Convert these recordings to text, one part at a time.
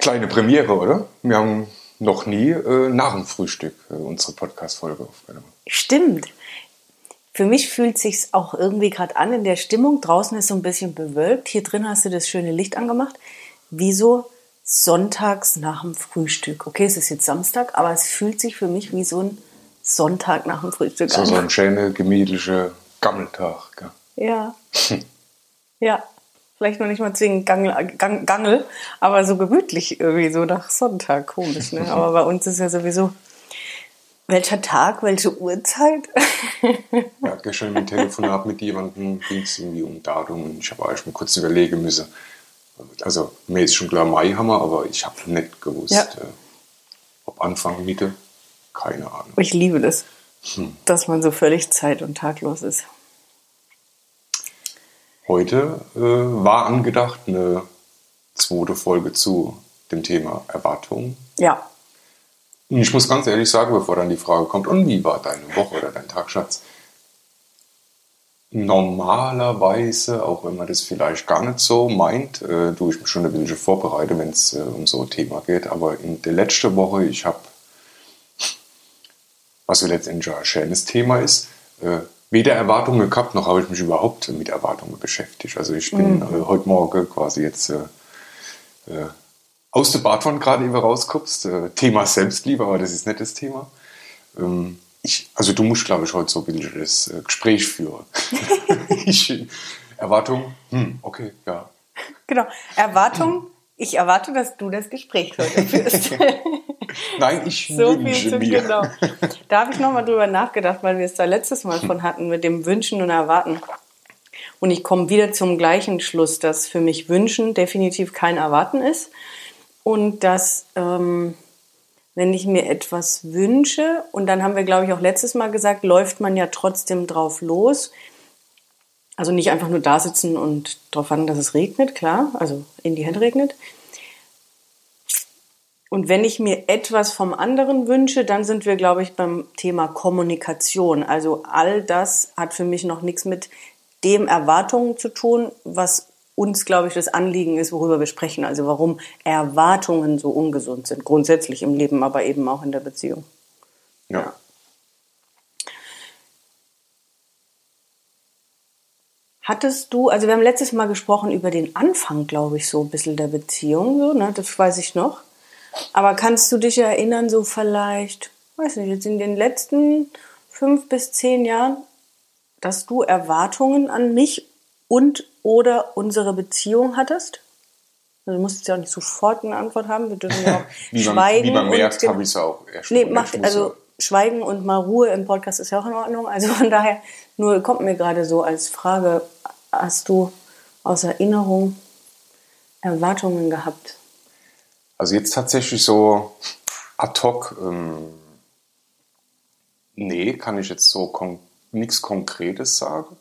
Kleine Premiere, oder? Wir haben noch nie äh, nach dem Frühstück äh, unsere Podcast-Folge aufgenommen. Stimmt. Für mich fühlt sich's auch irgendwie gerade an in der Stimmung. Draußen ist so ein bisschen bewölkt. Hier drin hast du das schöne Licht angemacht. Wieso sonntags nach dem Frühstück? Okay, es ist jetzt Samstag, aber es fühlt sich für mich wie so ein Sonntag nach dem Frühstück So, an. so ein schöner, gemütlicher Gammeltag. Gell? Ja. ja. Vielleicht noch nicht mal zwingend Gangel, Gang, Gangel, aber so gemütlich irgendwie, so nach Sonntag. Komisch, ne? Aber bei uns ist ja sowieso, welcher Tag, welche Uhrzeit? Ja, gestern im Telefonat mit jemandem ging es irgendwie um Datum und ich habe eigentlich mal kurz überlegen müssen. Also, mir ist schon klar, Mai haben wir, aber ich habe nicht gewusst, Ja. äh, ob Anfang, Mitte, keine Ahnung. Ich liebe das, dass man so völlig zeit- und taglos ist. Heute äh, war angedacht eine zweite Folge zu dem Thema Erwartungen. Ja, Und ich muss ganz ehrlich sagen, bevor dann die Frage kommt, und wie war deine Woche oder dein Tag, Schatz? Normalerweise, auch wenn man das vielleicht gar nicht so meint, äh, tue ich mich schon ein bisschen vorbereiten, wenn es äh, um so ein Thema geht. Aber in der letzten Woche, ich habe, was ja letztendlich ein schönes Thema ist, äh, weder Erwartungen gehabt, noch habe ich mich überhaupt mit Erwartungen beschäftigt. Also ich bin äh, heute Morgen quasi jetzt äh, äh, aus der Badwanne gerade eben rauskommst. Äh, Thema Selbstliebe, aber das ist nicht das Thema. Ähm, ich, also du musst, glaube ich, heute so ein bisschen das äh, Gespräch führen. ich, Erwartung, hm, okay, ja. genau. Erwartung, ich erwarte, dass du das Gespräch heute führst. Nein, ich so viel wünsche mir. genau. Da habe ich nochmal drüber nachgedacht, weil wir es da letztes Mal von hatten mit dem Wünschen und Erwarten. Und ich komme wieder zum gleichen Schluss, dass für mich Wünschen definitiv kein Erwarten ist. Und dass, ähm, wenn ich mir etwas wünsche, und dann haben wir, glaube ich, auch letztes Mal gesagt, läuft man ja trotzdem drauf los. Also nicht einfach nur da sitzen und darauf warten, dass es regnet, klar, also in die Hände regnet. Und wenn ich mir etwas vom anderen wünsche, dann sind wir, glaube ich, beim Thema Kommunikation. Also all das hat für mich noch nichts mit dem Erwartungen zu tun, was uns, glaube ich, das Anliegen ist, worüber wir sprechen. Also warum Erwartungen so ungesund sind. Grundsätzlich im Leben, aber eben auch in der Beziehung. Ja. Hattest du, also wir haben letztes Mal gesprochen über den Anfang, glaube ich, so ein bisschen der Beziehung, so, ne? das weiß ich noch. Aber kannst du dich erinnern, so vielleicht, weiß nicht, jetzt in den letzten fünf bis zehn Jahren, dass du Erwartungen an mich und oder unsere Beziehung hattest? Also du musst jetzt ja auch nicht sofort eine Antwort haben, wir dürfen ja auch Wie man, schweigen. wie man merkt, habe ich es auch erst Nee, macht, also Schweigen und mal Ruhe im Podcast ist ja auch in Ordnung. Also von daher, nur kommt mir gerade so als Frage, hast du aus Erinnerung Erwartungen gehabt? Also jetzt tatsächlich so ad hoc, ähm, nee, kann ich jetzt so kon nichts Konkretes sagen.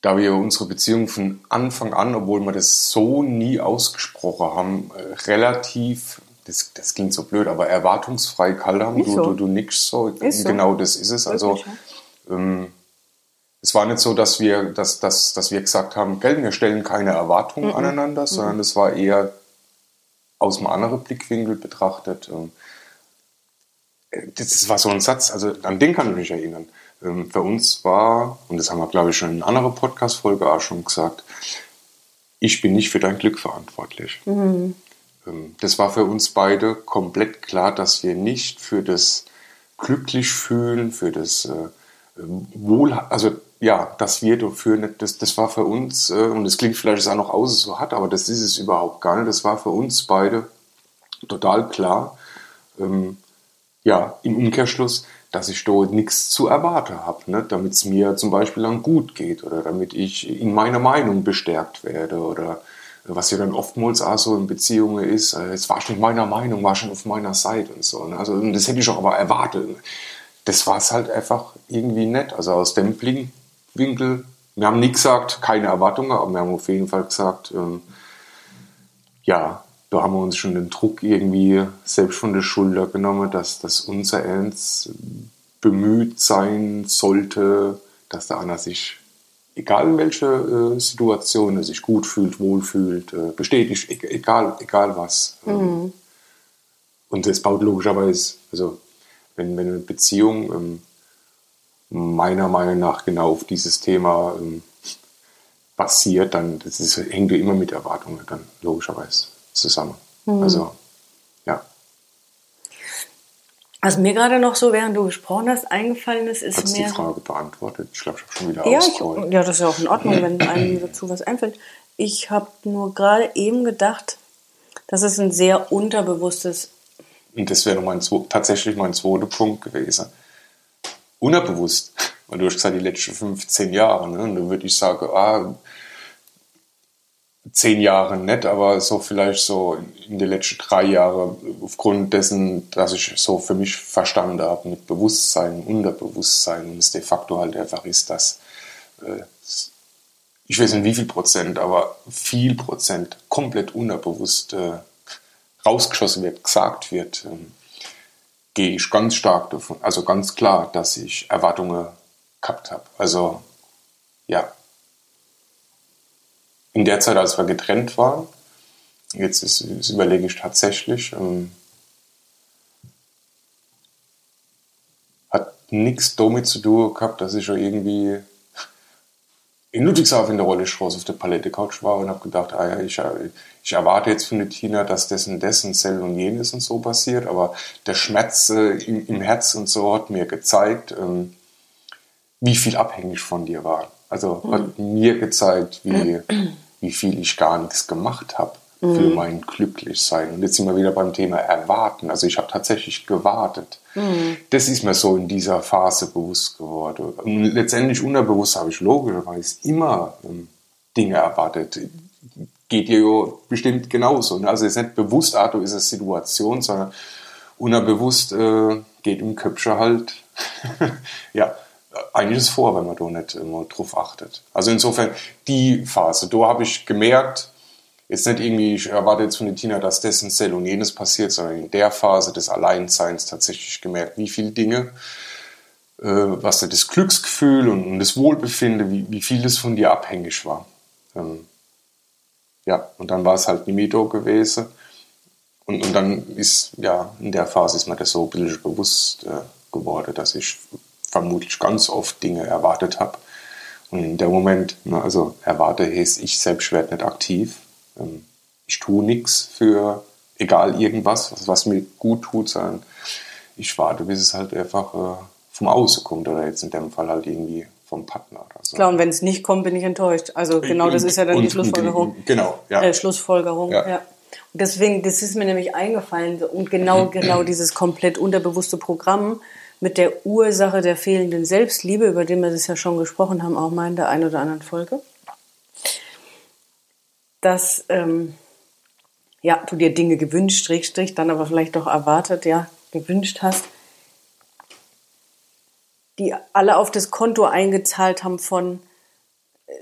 Da wir unsere Beziehung von Anfang an, obwohl wir das so nie ausgesprochen haben, äh, relativ, das, das klingt so blöd, aber erwartungsfrei kalt haben. Du, so. du, du nix so. Ist so. Genau das ist es. Also ähm, es war nicht so, dass wir, dass, dass, dass wir gesagt haben, gell, wir stellen keine Erwartungen aneinander, sondern es war eher aus einem anderen Blickwinkel betrachtet. ähm, äh, Das war so ein Satz, also an den kann ich mich erinnern. Ähm, Für uns war, und das haben wir, glaube ich, schon in einer anderen Podcast-Folge auch schon gesagt, ich bin nicht für dein Glück verantwortlich. Ähm, Das war für uns beide komplett klar, dass wir nicht für das glücklich fühlen, für das äh, Wohl, also ja, dass wir dafür das, das war für uns, äh, und es klingt vielleicht auch noch aus so hat, aber das ist es überhaupt gar nicht. Das war für uns beide total klar, ähm, ja, im Umkehrschluss, dass ich dort nichts zu erwarten habe, ne? damit es mir zum Beispiel dann gut geht oder damit ich in meiner Meinung bestärkt werde oder was ja dann oftmals auch so in Beziehungen ist, äh, jetzt war schon meiner Meinung, war schon auf meiner Seite und so. Ne? Also das hätte ich auch aber erwartet. Das war es halt einfach irgendwie nett. Also aus dem Blickwinkel, wir haben nie gesagt, keine Erwartungen, aber wir haben auf jeden Fall gesagt, ähm, ja, da haben wir uns schon den Druck irgendwie selbst von der Schulter genommen, dass, dass unser Ernst bemüht sein sollte, dass der Anna sich egal in welcher äh, Situation er sich gut fühlt, wohlfühlt, äh, bestätigt, e egal, egal was. Mhm. Und das baut logischerweise, also wenn, wenn eine Beziehung ähm, meiner Meinung nach genau auf dieses Thema ähm, basiert, dann das ist, hängt ja immer mit Erwartungen dann logischerweise zusammen. Mhm. Also ja. Was mir gerade noch so, während du gesprochen hast, eingefallen ist, ist Hat's mir... die Frage beantwortet? Ich glaube, ich habe schon wieder ja, ich, ja, das ist ja auch in Ordnung, wenn einem dazu was einfällt. Ich habe nur gerade eben gedacht, dass es ein sehr unterbewusstes... Und das wäre mein, tatsächlich mein zweiter Punkt gewesen. Unterbewusst. Weil du hast gesagt, die letzten 15 Jahre. Ne? Und dann würde ich sagen, ah, zehn Jahre nicht, aber so vielleicht so in den letzten drei Jahren aufgrund dessen, dass ich so für mich verstanden habe mit Bewusstsein, Unterbewusstsein und es de facto halt einfach ist, dass äh, ich weiß nicht wie viel Prozent, aber viel Prozent komplett unterbewusst äh, rausgeschossen wird, gesagt wird, ähm, gehe ich ganz stark davon, also ganz klar, dass ich Erwartungen gehabt habe. Also ja, in der Zeit, als wir getrennt waren, jetzt ist, das überlege ich tatsächlich, ähm, hat nichts damit zu tun gehabt, dass ich schon irgendwie in Ludwigshafen in der Rolle Straße auf der Palette-Couch war und habe gedacht, ah ja, ich, ich, erwarte jetzt von der Tina, dass dessen, dessen, Zell und jenes und so passiert, aber der Schmerz äh, im, im, Herz und so hat mir gezeigt, ähm, wie viel abhängig von dir war. Also hat mhm. mir gezeigt, wie, wie viel ich gar nichts gemacht habe mhm. für mein Glücklichsein. Und jetzt sind wir wieder beim Thema Erwarten. Also ich habe tatsächlich gewartet. Mhm. Das ist mir so in dieser Phase bewusst geworden. Und letztendlich unterbewusst habe ich logischerweise immer ähm, Dinge erwartet. Geht dir ja bestimmt genauso. Ne? Also es ist nicht bewusst, ah, ist eine Situation, sondern unterbewusst äh, geht im Köpfchen halt ja, einiges vor, wenn man da nicht immer drauf achtet. Also insofern die Phase, da habe ich gemerkt, jetzt nicht irgendwie, ich erwarte jetzt von der Tina, dass das und Cell und jenes passiert, sondern in der Phase des Alleinseins tatsächlich gemerkt, wie viele Dinge, äh, was da das Glücksgefühl und, und das Wohlbefinden, wie, wie viel das von dir abhängig war. Ähm, ja, und dann war es halt nie Mito gewesen. Und, und dann ist, ja, in der Phase ist mir das so ein bisschen bewusst äh, geworden, dass ich vermutlich ganz oft Dinge erwartet habe. Und in dem Moment, ne, also erwarte heißt, ich selbst werde nicht aktiv. Ähm, ich tue nichts für egal irgendwas, was mir gut tut, sondern ich warte, bis es halt einfach äh, vom Außen kommt oder jetzt in dem Fall halt irgendwie vom Partner oder so. Klar, und wenn es nicht kommt, bin ich enttäuscht. Also genau, das ist ja dann und, die Schlussfolgerung. Genau, ja. Äh, Schlussfolgerung, ja. ja. Und deswegen, das ist mir nämlich eingefallen und genau, genau dieses komplett unterbewusste Programm, mit der Ursache der fehlenden Selbstliebe, über die wir das ja schon gesprochen haben, auch mal in der einen oder anderen Folge, dass ähm, ja, du dir Dinge gewünscht, Strich, dann aber vielleicht doch erwartet, ja, gewünscht hast, die alle auf das Konto eingezahlt haben von äh,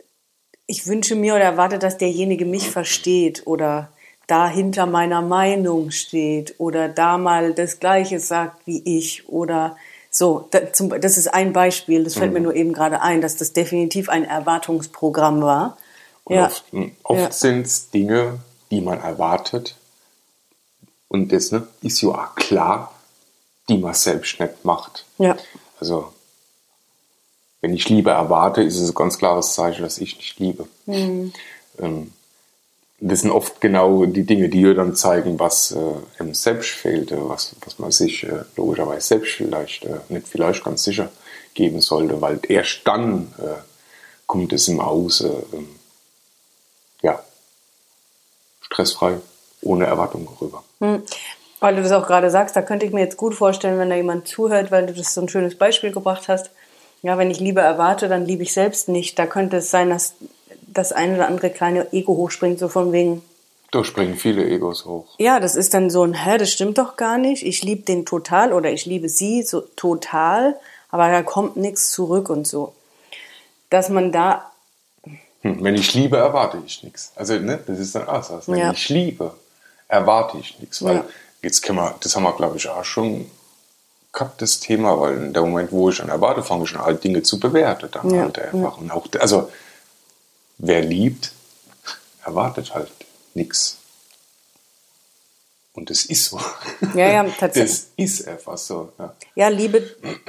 ich wünsche mir oder erwarte, dass derjenige mich versteht oder da hinter meiner Meinung steht oder da mal das Gleiche sagt wie ich oder so, das ist ein Beispiel, das fällt mhm. mir nur eben gerade ein, dass das definitiv ein Erwartungsprogramm war. Und ja. Oft, oft ja. sind es Dinge, die man erwartet. Und das ne, ist ja auch klar, die man selbst nicht macht. Ja. Also, wenn ich Liebe erwarte, ist es ein ganz klares Zeichen, dass ich nicht liebe. Mhm. Ähm, das sind oft genau die Dinge, die dir dann zeigen, was äh, im Selbst fehlt, äh, was, was man sich äh, logischerweise selbst vielleicht, äh, nicht vielleicht ganz sicher geben sollte, weil erst dann äh, kommt es im Außen, ähm, ja, stressfrei, ohne Erwartung rüber. Hm. Weil du das auch gerade sagst, da könnte ich mir jetzt gut vorstellen, wenn da jemand zuhört, weil du das so ein schönes Beispiel gebracht hast. Ja, wenn ich Liebe erwarte, dann liebe ich selbst nicht. Da könnte es sein, dass das eine oder andere kleine Ego hochspringt, so von wegen. Da springen viele Egos hoch. Ja, das ist dann so ein, hä, das stimmt doch gar nicht. Ich liebe den total oder ich liebe sie so total, aber da kommt nichts zurück und so. Dass man da. Hm, wenn ich liebe, erwarte ich nichts. Also, ne, das ist dann anders. Wenn ja. ich liebe, erwarte ich nichts. Weil ja. jetzt können wir, das haben wir, glaube ich, auch schon gehabt, das Thema, weil in dem Moment, wo ich schon erwarte, fange ich schon halt Dinge zu bewerten. Dann Ja, halt einfach. Und auch, also, wer liebt, erwartet halt nichts. Und das ist so. Ja, ja, tatsächlich. Das ist einfach so. Ja. Ja, Liebe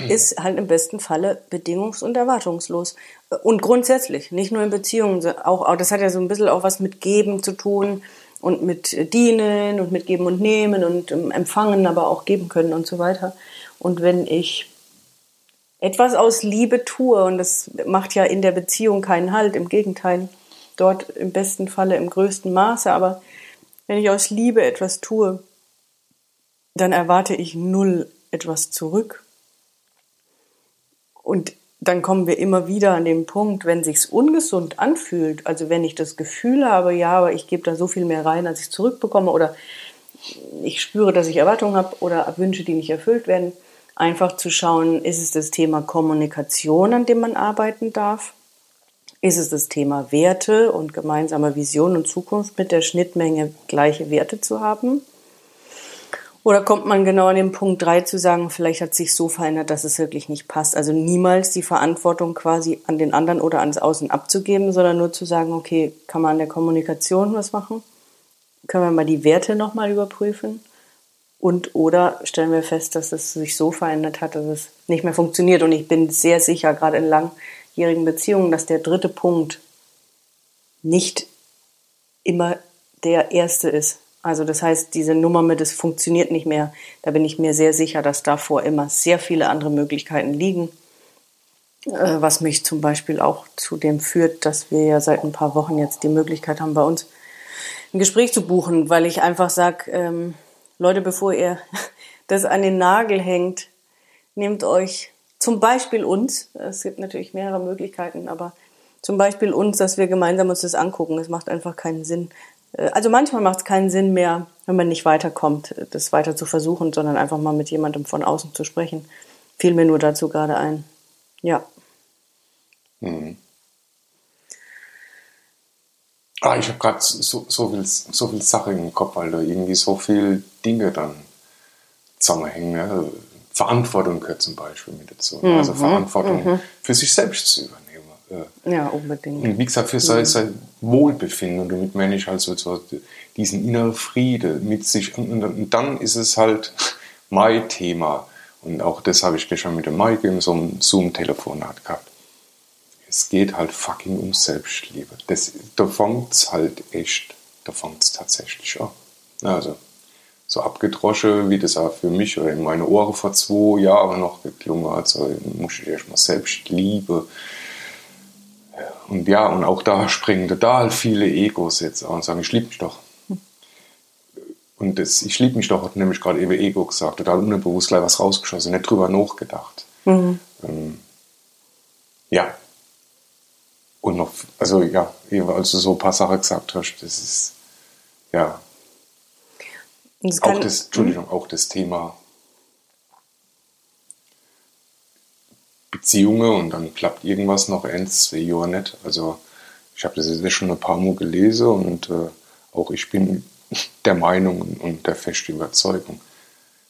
ist halt im besten Falle bedingungs- und erwartungslos. Und grundsätzlich, nicht nur in Beziehungen, auch, auch, das hat ja so ein bisschen auch was mit Geben zu tun und mit Dienen und mit Geben und Nehmen und ähm, Empfangen, aber auch geben können und so weiter. Und wenn ich etwas aus Liebe tue, und das macht ja in der Beziehung keinen Halt, im Gegenteil, dort im besten Falle im größten Maße, aber wenn ich aus Liebe etwas tue, dann erwarte ich null etwas zurück. Und dann kommen wir immer wieder an den Punkt, wenn sich's ungesund anfühlt, also wenn ich das Gefühl habe, ja, aber ich gebe da so viel mehr rein, als ich zurückbekomme, oder ich spüre, dass ich Erwartungen habe oder Wünsche, die nicht erfüllt werden, einfach zu schauen, ist es das Thema Kommunikation, an dem man arbeiten darf? Ist es das Thema Werte und gemeinsame Vision und Zukunft mit der Schnittmenge gleiche Werte zu haben? Oder kommt man genau an den Punkt 3 zu sagen, vielleicht hat sich so verändert, dass es wirklich nicht passt? Also niemals die Verantwortung quasi an den anderen oder ans Außen abzugeben, sondern nur zu sagen, okay, kann man an der Kommunikation was machen? Können wir mal die Werte nochmal überprüfen? Und oder stellen wir fest, dass es sich so verändert hat, dass es nicht mehr funktioniert. Und ich bin sehr sicher, gerade in langjährigen Beziehungen, dass der dritte Punkt nicht immer der erste ist. Also das heißt, diese Nummer mit es funktioniert nicht mehr, da bin ich mir sehr sicher, dass davor immer sehr viele andere Möglichkeiten liegen. Äh, Was mich zum Beispiel auch zu dem führt, dass wir ja seit ein paar Wochen jetzt die Möglichkeit haben, bei uns ein Gespräch zu buchen, weil ich einfach sage, ähm, Leute, bevor ihr das an den Nagel hängt, nehmt euch zum Beispiel uns, es gibt natürlich mehrere Möglichkeiten, aber zum Beispiel uns, dass wir gemeinsam uns das angucken. Es macht einfach keinen Sinn. Äh, Also manchmal macht es keinen Sinn mehr, wenn man nicht weiterkommt, das weiter zu versuchen, sondern einfach mal mit jemandem von außen zu sprechen. Fiel mir nur dazu gerade ein. Ja. Ah, ich habe gerade so, so, viel, so viel Sache im Kopf, weil da irgendwie so viele Dinge dann zusammenhängen. Ne? Verantwortung gehört zum Beispiel mit dazu. ne? Also Verantwortung für sich selbst zu übernehmen. Äh, Ja, unbedingt. Und wie gesagt, für sein, sein Wohlbefinden und damit meine ich halt so, so diesen inneren Friede mit sich. Und, und, und dann ist es halt mein Thema. Und auch das habe ich gestern mit dem Mike in so einem Zoom-Telefonat gehabt. Es geht halt fucking um Selbstliebe. Das, da fängt es halt echt, da fängt es tatsächlich an. Also, so abgedroschen, wie das auch für mich oder in meine Ohren vor zwei Jahren noch geklungen hat, so muss ich erstmal Selbstliebe. Und ja, und auch da springen total viele Egos jetzt an und sagen, ich liebe mich doch. Und das, ich liebe mich doch, hat nämlich gerade eben Ego gesagt, total unbewusst gleich was rausgeschossen, nicht drüber nachgedacht. Ähm, ja. Und noch, also ja, eben als du so ein paar Sachen gesagt hast, das ist, ja, Es auch das, Entschuldigung, auch das Thema Beziehungen und dann klappt irgendwas noch eins, zwei Jahre nicht. Also ich habe das jetzt schon ein paar Mal gelesen und äh, auch ich bin der Meinung und, der festen Überzeugung,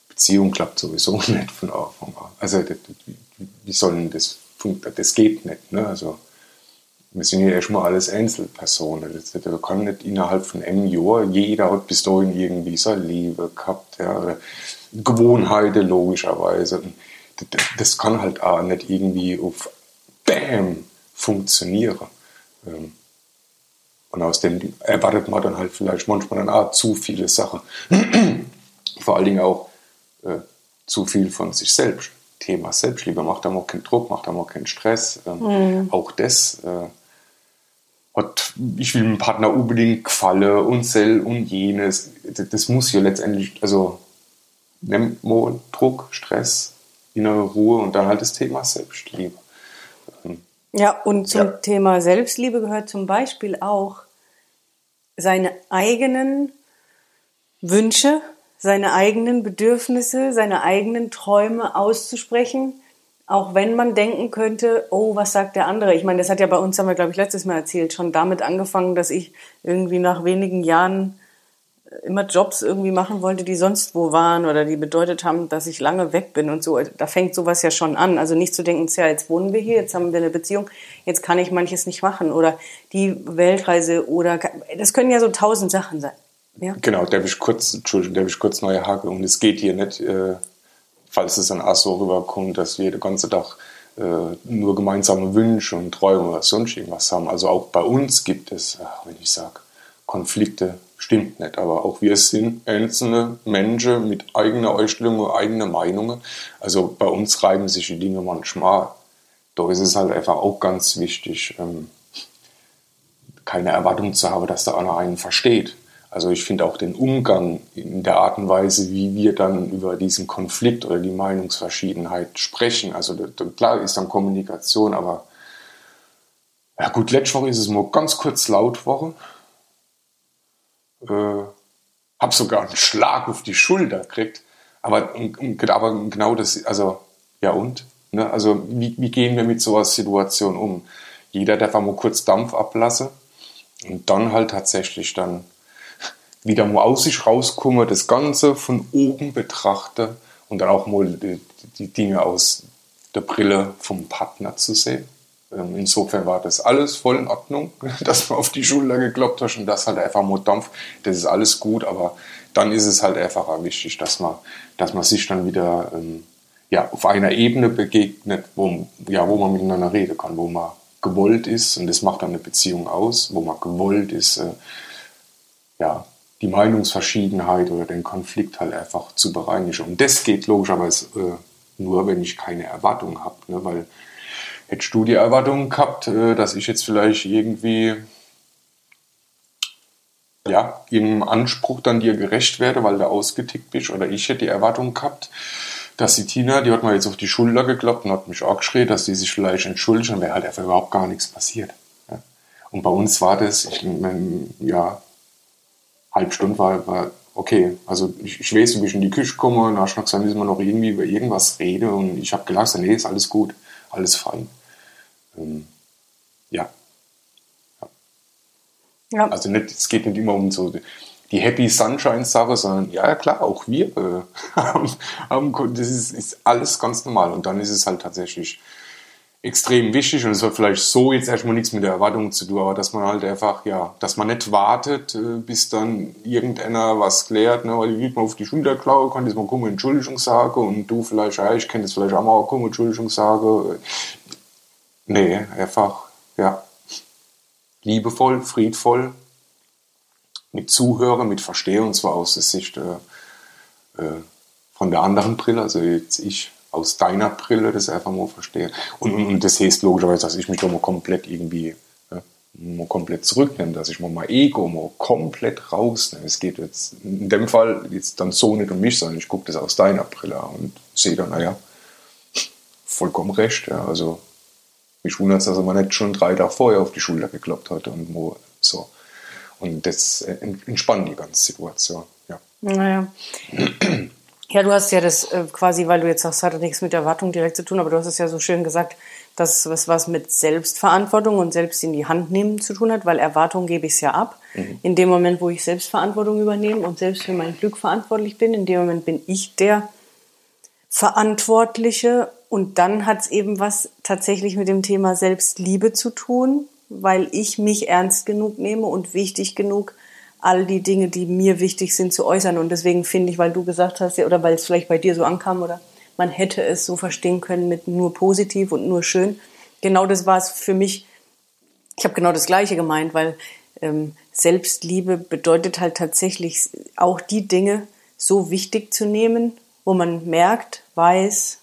Beziehung klappt sowieso nicht von Anfang an. Also das, wie, wie soll denn das funktionieren? Das geht nicht. Ne? Also wir sind ja erstmal alles Einzelpersonen. Das kann nicht innerhalb von einem Jahr, jeder hat bis dahin irgendwie seine Liebe gehabt, ja, oder Gewohnheiten logischerweise. Das, kann halt auch nicht irgendwie auf BAM funktionieren. Ähm, Und aus dem erwartet man dann halt vielleicht manchmal dann auch zu viele Sachen. Vor allen Dingen auch äh, zu viel von sich selbst. Thema Selbstliebe macht da mal keinen Druck, macht da mal keinen Stress. Ähm, Auch das äh, hat, ich will dem Partner unbedingt gefallen und sel und jenes. Das, muss ja letztendlich, also nimmt mal Druck, Stress, innere Ruhe und dann halt das Thema Selbstliebe. Ja, und zum Ja. Thema Selbstliebe gehört zum Beispiel auch, seine eigenen Wünsche, seine eigenen Bedürfnisse, seine eigenen Träume auszusprechen, auch wenn man denken könnte, oh, was sagt der andere? Ich meine, das hat ja bei uns, haben wir, glaube ich, letztes Mal erzählt, schon damit angefangen, dass ich irgendwie nach wenigen Jahren immer Jobs irgendwie machen wollte, die sonst wo waren oder die bedeutet haben, dass ich lange weg bin und so. Da fängt sowas ja schon an. Also nicht zu denken, ja, jetzt wohnen wir hier, jetzt haben wir eine Beziehung, jetzt kann ich manches nicht machen oder die Weltreise oder das können ja so tausend Sachen sein. Ja? Genau, der ich kurz, Entschuldigung, der ich kurz neue Hake und es geht hier nicht, äh, falls es an so rüberkommt, dass wir den ganzen Tag äh, nur gemeinsame Wünsche und Träume oder sonst irgendwas haben. Also auch bei uns gibt es, ach, wenn ich sage, Konflikte, stimmt nicht, aber auch wir sind einzelne Menschen mit eigener Einstellung und eigenen Meinungen. Also bei uns reiben sich die Dinge manchmal. Da ist es halt einfach auch ganz wichtig, ähm, keine Erwartung zu haben, dass der andere einen versteht. Also ich finde auch den Umgang in der Art und Weise, wie wir dann über diesen Konflikt oder die Meinungsverschiedenheit sprechen. Also klar ist dann Kommunikation, aber ja gut, letzte Woche ist es mal ganz kurz laut Woche äh, habe sogar einen Schlag auf die Schulter gekriegt. Aber, aber genau das, also ja und? Ne? Also wie, wie gehen wir mit so einer Situation um? Jeder darf mal kurz Dampf ablassen und dann halt tatsächlich dann wieder mal aus sich rauskommen, das Ganze von oben betrachte und dann auch mal die, Dinge aus der Brille vom Partner zu sehen. Ähm, insofern war das alles voll in Ordnung, dass man auf die Schulter gekloppt hat und das halt einfach mit Dampf. Das ist alles gut, aber dann ist es halt einfach wichtig, dass man, dass man sich dann wieder ähm, ja, auf einer Ebene begegnet, wo, ja, wo man miteinander reden kann, wo man gewollt ist und das macht dann eine Beziehung aus, wo man gewollt ist, äh, ja, die Meinungsverschiedenheit oder den Konflikt halt einfach zu bereinigen. Und das geht logischerweise äh, nur, wenn ich keine Erwartung habe, ne? weil hättest du die Erwartung gehabt, äh, dass ich jetzt vielleicht irgendwie ja, irgendeinem Anspruch dann dir gerecht werde, weil du ausgetickt bist, oder ich hätte die Erwartung gehabt, dass die Tina, die hat mir jetzt auf die Schulter gekloppt und hat mich auch geschrien, dass die sich vielleicht entschuldigt, dann wäre halt einfach überhaupt gar nichts passiert. Ja. Und bei uns war das, ich mein, ja, halb Stunde war, war okay. Also ich, ich weiß, du bist in die Küche gekommen und hast noch gesagt, müssen wir noch irgendwie über irgendwas reden und ich habe gelacht, nee, ist alles gut, alles fein ähm, ja. ja. ja. Also nicht, es geht nicht immer um so die Happy Sunshine-Sache, sondern ja, klar, auch wir äh, haben, haben, das ist, ist alles ganz normal. Und dann ist es halt tatsächlich extrem wichtig und es hat vielleicht so jetzt erstmal nichts mit der Erwartung zu tun, aber dass man halt einfach, ja, dass man nicht wartet, äh, bis dann irgendeiner was klärt, ne, weil ich mal auf die Schulter klaue, kann das mal kommen, Entschuldigung sagen und du vielleicht, ja, ich kann das vielleicht auch mal kommen, Entschuldigung sagen. Nee, einfach, ja, liebevoll, friedvoll, mit Zuhören, mit Verstehen, und zwar aus der Sicht äh, äh, von der anderen Brille, also jetzt ich aus deiner Brille das einfach mal verstehe. Und, und, das heißt logischerweise, dass ich mich doch mal komplett irgendwie mal komplett zurücknehme, dass ich mal mein Ego mal komplett rausnehme. Es geht jetzt in dem Fall jetzt dann so nicht um mich, sondern ich gucke das aus deiner Brille und sehe dann, naja, vollkommen recht. Ja, also mich wundert es, dass er mal nicht schon drei Tage vorher auf die Schulter gekloppt hat und wo, so. Und das entspannt die ganze Situation. Ja. Naja. Ja, du hast ja das äh, quasi, weil du jetzt sagst, hat nichts mit Erwartung direkt zu tun, aber du hast es ja so schön gesagt, dass es was mit Selbstverantwortung und selbst in die Hand nehmen zu tun hat, weil Erwartung gebe ich es ja ab. Mhm. In dem Moment, wo ich Selbstverantwortung übernehme und selbst für mein Glück verantwortlich bin, in dem Moment bin ich der Verantwortliche und dann hat es eben was tatsächlich mit dem Thema Selbstliebe zu tun, weil ich mich ernst genug nehme und wichtig genug, all die Dinge, die mir wichtig sind, zu äußern. Und deswegen finde ich, weil du gesagt hast, oder weil es vielleicht bei dir so ankam, oder man hätte es so verstehen können mit nur positiv und nur schön. Genau das war es für mich. Ich habe genau das Gleiche gemeint, weil ähm, Selbstliebe bedeutet halt tatsächlich auch die Dinge so wichtig zu nehmen, wo man merkt, weiß,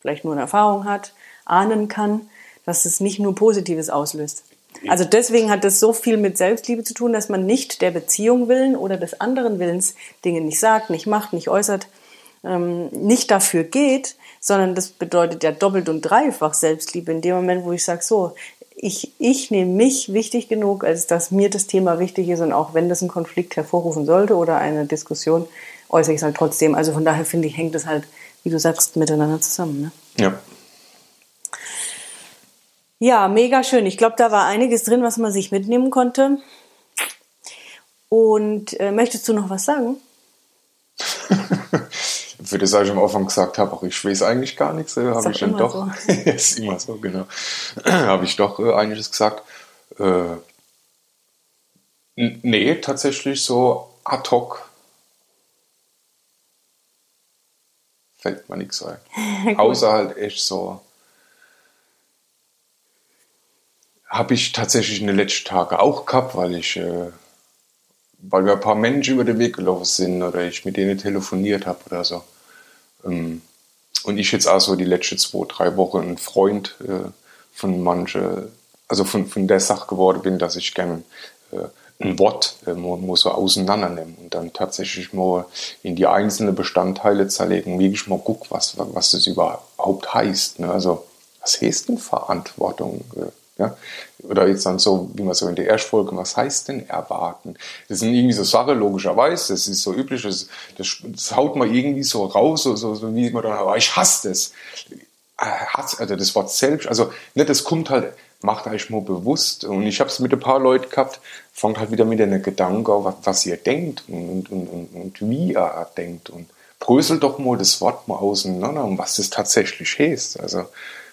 vielleicht nur eine Erfahrung hat, ahnen kann, dass es nicht nur Positives auslöst. Also deswegen hat das so viel mit Selbstliebe zu tun, dass man nicht der Beziehung willen oder des anderen Willens Dinge nicht sagt, nicht macht, nicht äußert, ähm, nicht dafür geht, sondern das bedeutet ja doppelt und dreifach Selbstliebe in dem Moment, wo ich sage, so, ich, ich nehme mich wichtig genug, als dass mir das Thema wichtig ist und auch wenn das einen Konflikt hervorrufen sollte oder eine Diskussion, äußere ich es halt trotzdem. Also von daher finde ich, hängt es halt wie du sagst, miteinander zusammen. Ne? Ja. Ja, mega schön. Ich glaube, da war einiges drin, was man sich mitnehmen konnte. Und äh, möchtest du noch was sagen? Für das ich am Anfang gesagt habe, auch ich weiß eigentlich gar nichts, äh, habe ich dann doch. So. ist immer so, genau. habe ich doch äh, einiges gesagt. Äh, nee, tatsächlich so ad hoc fällt mir nichts ein. Außer halt echt so. Habe ich tatsächlich in den letzten Tagen auch gehabt, weil ich, äh, weil wir ein paar Menschen über den Weg gelaufen sind oder ich mit denen telefoniert habe oder so. Ähm, und ich jetzt auch so die letzten zwei, drei Wochen ein Freund äh, von manche, also von, von der Sache geworden bin, dass ich gerne äh, ein Wort äh, muss so auseinandernehmen und dann tatsächlich mal in die einzelnen Bestandteile zerlegen, wirklich mal gucken, was, was das überhaupt heißt. Ne? Also, was heißt denn Verantwortung? Äh, ja? Oder jetzt dann so, wie man so in der Erstfolge, was heißt denn erwarten? Das sind irgendwie so Sachen, logischerweise, das ist so üblich, das, das, das haut man irgendwie so raus, so, so, so wie man dann, aber ich hasse das. Also das Wort selbst, also ne, das kommt halt macht euch mal bewusst. Und ich habe es mit ein paar Leuten gehabt, fangt halt wieder mit einem Gedanken was, was ihr denkt und, und, und, und, wie ihr denkt. Und bröselt doch mal das Wort mal auseinander, um was das tatsächlich heißt. Also,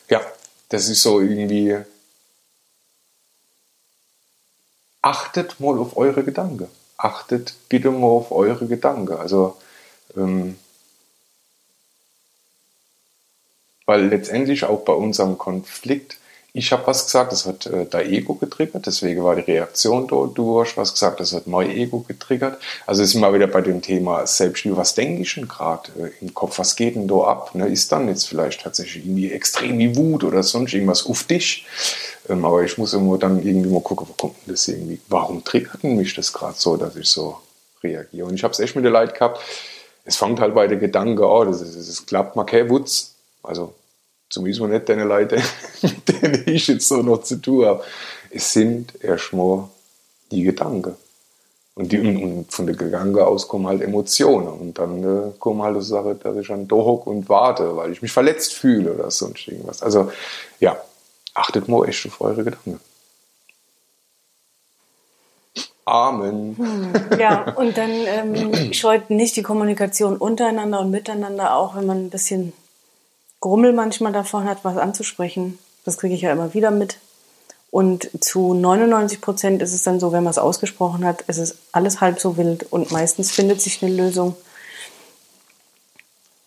ja, das ist so irgendwie. Achtet mal auf eure Gedanken. Achtet bitte mal auf eure Gedanken. Also, ähm, weil letztendlich auch bei unserem Konflikt ich habe was gesagt, das hat äh, dein Ego getriggert, deswegen war die Reaktion da. Du hast was gesagt, das hat mein Ego getriggert. Also sind wir wieder bei dem Thema Selbstliebe. Was denke ich denn gerade äh, im Kopf? Was geht denn da ab? Ne? Ist dann jetzt vielleicht tatsächlich irgendwie extrem wie Wut oder sonst irgendwas auf dich? Ähm, aber ich muss immer dann irgendwie mal gucken, wo kommt denn das irgendwie? Warum triggert mich das gerade so, dass ich so reagiere? Und ich habe es echt mit der Leid gehabt. Es fängt halt bei der Gedanke, oh, das, das, das klappt mal kein Wutz. Also zumindest nicht deine Leute, mit denen ich jetzt so noch zu tun habe. Es sind erstmal die Gedanken. Und, die, und von den Gedanken aus kommen halt Emotionen. Und dann äh, kommen halt so Sachen, dass ich dann da hocke und warte, weil ich mich verletzt fühle oder sonst irgendwas. Also, ja, achtet mal echt auf eure Gedanken. Amen. Hm, ja, und dann ähm, scheut nicht die Kommunikation untereinander und miteinander, auch wenn man ein bisschen Grummel manchmal davon hat, was anzusprechen. Das kriege ich ja immer wieder mit. Und zu 99 Prozent ist es dann so, wenn man es ausgesprochen hat, ist es alles halb so wild und meistens findet sich eine Lösung.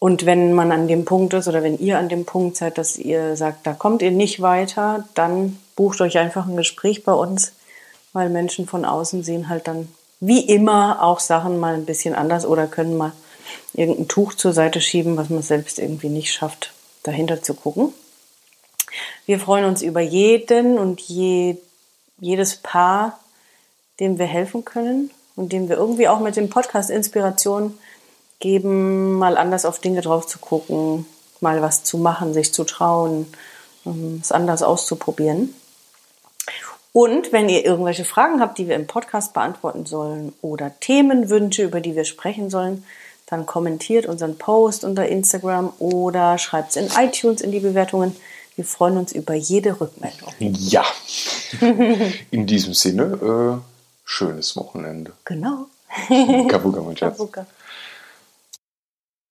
Und wenn man an dem Punkt ist oder wenn ihr an dem Punkt seid, dass ihr sagt, da kommt ihr nicht weiter, dann bucht euch einfach ein Gespräch bei uns, weil Menschen von außen sehen halt dann wie immer auch Sachen mal ein bisschen anders oder können mal irgendein Tuch zur Seite schieben, was man selbst irgendwie nicht schafft dahinter zu gucken. Wir freuen uns über jeden und je, jedes Paar, dem wir helfen können und dem wir irgendwie auch mit dem Podcast Inspiration geben, mal anders auf Dinge drauf zu gucken, mal was zu machen, sich zu trauen, ähm, es anders auszuprobieren. Und wenn ihr irgendwelche Fragen habt, die wir im Podcast beantworten sollen oder Themenwünsche, über die wir sprechen sollen, dann kommentiert unseren Post unter Instagram oder schreibt es in iTunes in die Bewertungen. Wir freuen uns über jede Rückmeldung. Ja, in diesem Sinne, äh, schönes Wochenende. Genau. Kabuka, mein Schatz. Kabuka.